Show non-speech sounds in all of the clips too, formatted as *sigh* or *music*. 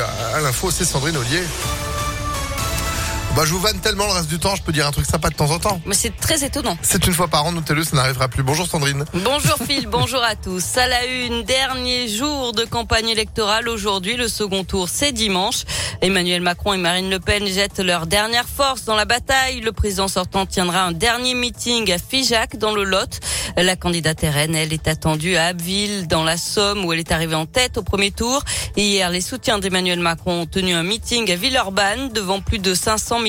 à l'info, c'est Sandrine Ollier. Bah, je vous vanne tellement le reste du temps, je peux dire un truc sympa de temps en temps. Mais c'est très étonnant. C'est une fois par an, notez-le, ça n'arrivera plus. Bonjour Sandrine. Bonjour Phil, *laughs* bonjour à tous. À la une, dernier jour de campagne électorale aujourd'hui. Le second tour, c'est dimanche. Emmanuel Macron et Marine Le Pen jettent leur dernière force dans la bataille. Le président sortant tiendra un dernier meeting à Figeac dans le Lot. La candidate RN, elle est attendue à Abbeville, dans la Somme, où elle est arrivée en tête au premier tour. Hier, les soutiens d'Emmanuel Macron ont tenu un meeting à Villeurbanne devant plus de 500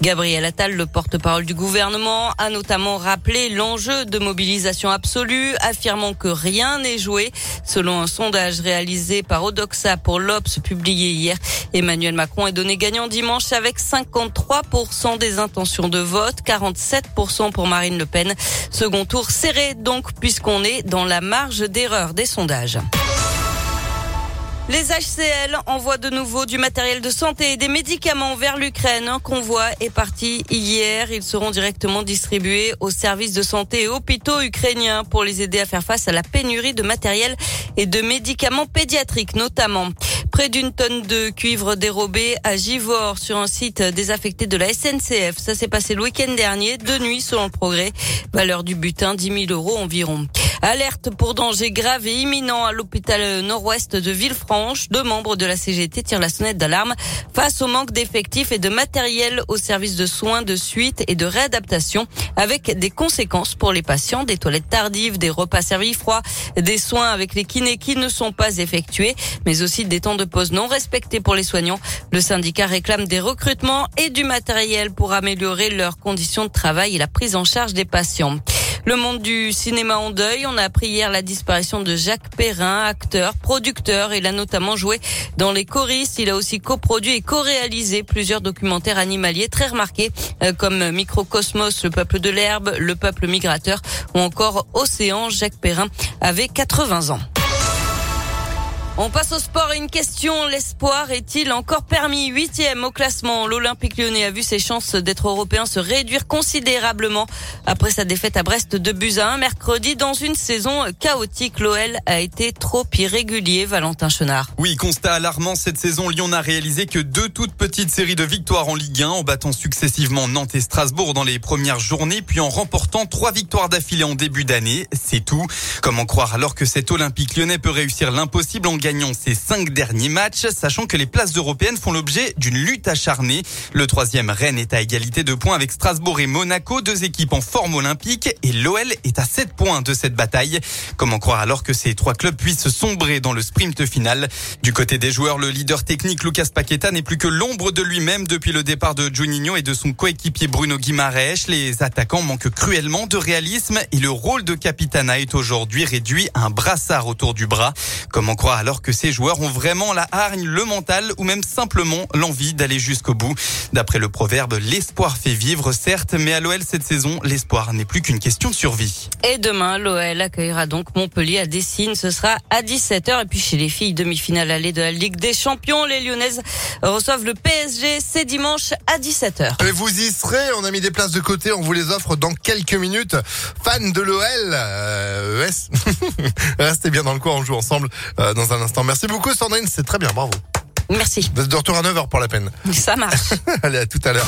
Gabriel Attal, le porte-parole du gouvernement, a notamment rappelé l'enjeu de mobilisation absolue, affirmant que rien n'est joué. Selon un sondage réalisé par Odoxa pour l'Obs publié hier, Emmanuel Macron est donné gagnant dimanche avec 53% des intentions de vote, 47% pour Marine Le Pen. Second tour serré donc puisqu'on est dans la marge d'erreur des sondages. Les HCL envoient de nouveau du matériel de santé et des médicaments vers l'Ukraine. Un convoi est parti hier. Ils seront directement distribués aux services de santé et hôpitaux ukrainiens pour les aider à faire face à la pénurie de matériel et de médicaments pédiatriques notamment. Près d'une tonne de cuivre dérobé à Givor sur un site désaffecté de la SNCF. Ça s'est passé le week-end dernier, de nuit selon le progrès. Valeur du butin, 10 000 euros environ. Alerte pour danger grave et imminent à l'hôpital nord-ouest de Villefranche. Deux membres de la CGT tirent la sonnette d'alarme face au manque d'effectifs et de matériel au service de soins de suite et de réadaptation avec des conséquences pour les patients, des toilettes tardives, des repas servis froids, des soins avec les kinés qui ne sont pas effectués, mais aussi des temps de pause non respectés pour les soignants. Le syndicat réclame des recrutements et du matériel pour améliorer leurs conditions de travail et la prise en charge des patients. Le monde du cinéma en deuil. On a appris hier la disparition de Jacques Perrin, acteur, producteur. Il a notamment joué dans Les Choristes. Il a aussi coproduit et co-réalisé plusieurs documentaires animaliers très remarqués euh, comme Microcosmos, le peuple de l'herbe, le peuple migrateur ou encore Océan. Jacques Perrin avait 80 ans. On passe au sport une question. L'espoir est-il encore permis? Huitième au classement. L'Olympique lyonnais a vu ses chances d'être européen se réduire considérablement après sa défaite à Brest de 1 mercredi dans une saison chaotique. L'OL a été trop irrégulier, Valentin Chenard. Oui, constat alarmant cette saison. Lyon n'a réalisé que deux toutes petites séries de victoires en Ligue 1 en battant successivement Nantes et Strasbourg dans les premières journées puis en remportant trois victoires d'affilée en début d'année. C'est tout. Comment croire alors que cet Olympique lyonnais peut réussir l'impossible en gagnant ses cinq derniers matchs, sachant que les places européennes font l'objet d'une lutte acharnée. Le troisième, Rennes, est à égalité de points avec Strasbourg et Monaco, deux équipes en forme olympique, et l'OL est à 7 points de cette bataille. Comment croire alors que ces trois clubs puissent sombrer dans le sprint final? Du côté des joueurs, le leader technique Lucas Paqueta n'est plus que l'ombre de lui-même depuis le départ de Juninho et de son coéquipier Bruno Guimaraes. Les attaquants manquent cruellement de réalisme et le rôle de capitana est aujourd'hui réduit à un brassard autour du bras. Comment croire alors que ces joueurs ont vraiment la hargne, le mental ou même simplement l'envie d'aller jusqu'au bout. D'après le proverbe, l'espoir fait vivre, certes, mais à l'OL cette saison, l'espoir n'est plus qu'une question de survie. Et demain, l'OL accueillera donc Montpellier à Dessine. Ce sera à 17h. Et puis chez les filles, demi-finale allée de la Ligue des Champions. Les Lyonnaises reçoivent le PSG. C'est dimanche à 17h. Et vous y serez. On a mis des places de côté. On vous les offre dans quelques minutes. Fans de l'OL, euh, *laughs* restez bien dans le coin. On joue ensemble euh, dans un instant. Merci beaucoup Sandrine, c'est très bien, bravo. Merci. Vous êtes de retour à 9h pour la peine. Ça marche. *laughs* Allez, à tout à l'heure.